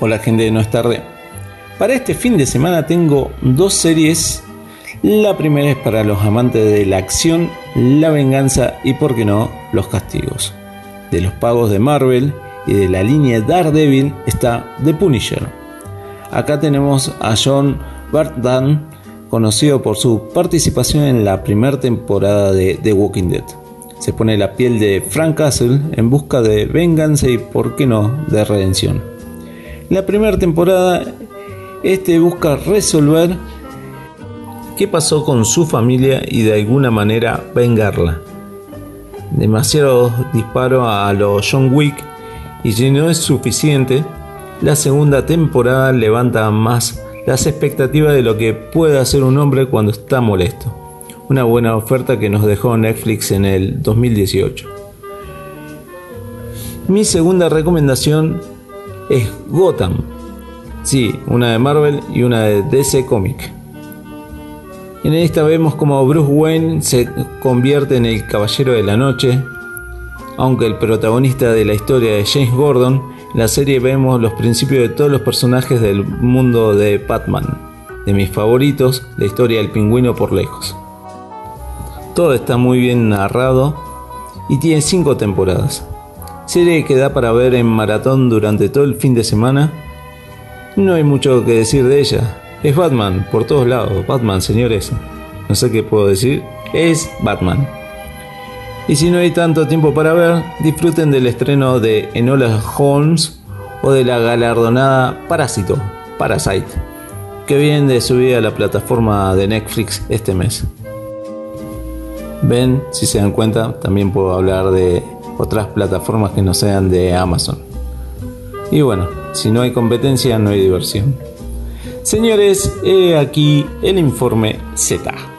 Hola gente de No es tarde. Para este fin de semana tengo dos series. La primera es para los amantes de la acción, la venganza y, por qué no, los castigos. De los pagos de Marvel y de la línea Daredevil está The Punisher. Acá tenemos a John Bartdan, conocido por su participación en la primera temporada de The Walking Dead. Se pone la piel de Frank Castle en busca de venganza y, por qué no, de redención. La primera temporada, este busca resolver qué pasó con su familia y de alguna manera vengarla. Demasiados disparos a los John Wick y si no es suficiente, la segunda temporada levanta más las expectativas de lo que puede hacer un hombre cuando está molesto. Una buena oferta que nos dejó Netflix en el 2018. Mi segunda recomendación es Gotham. Sí, una de Marvel y una de DC Comic. En esta vemos como Bruce Wayne se convierte en el Caballero de la Noche, aunque el protagonista de la historia es James Gordon, en la serie vemos los principios de todos los personajes del mundo de Batman. De mis favoritos, la historia del pingüino por lejos. Todo está muy bien narrado y tiene 5 temporadas. Serie que da para ver en maratón durante todo el fin de semana. No hay mucho que decir de ella. Es Batman, por todos lados. Batman, señores. No sé qué puedo decir. Es Batman. Y si no hay tanto tiempo para ver, disfruten del estreno de Enola Holmes o de la galardonada Parásito, Parasite, que viene de subir a la plataforma de Netflix este mes. Ven, si se dan cuenta, también puedo hablar de otras plataformas que no sean de Amazon. Y bueno, si no hay competencia no hay diversión. Señores, he aquí el informe Z.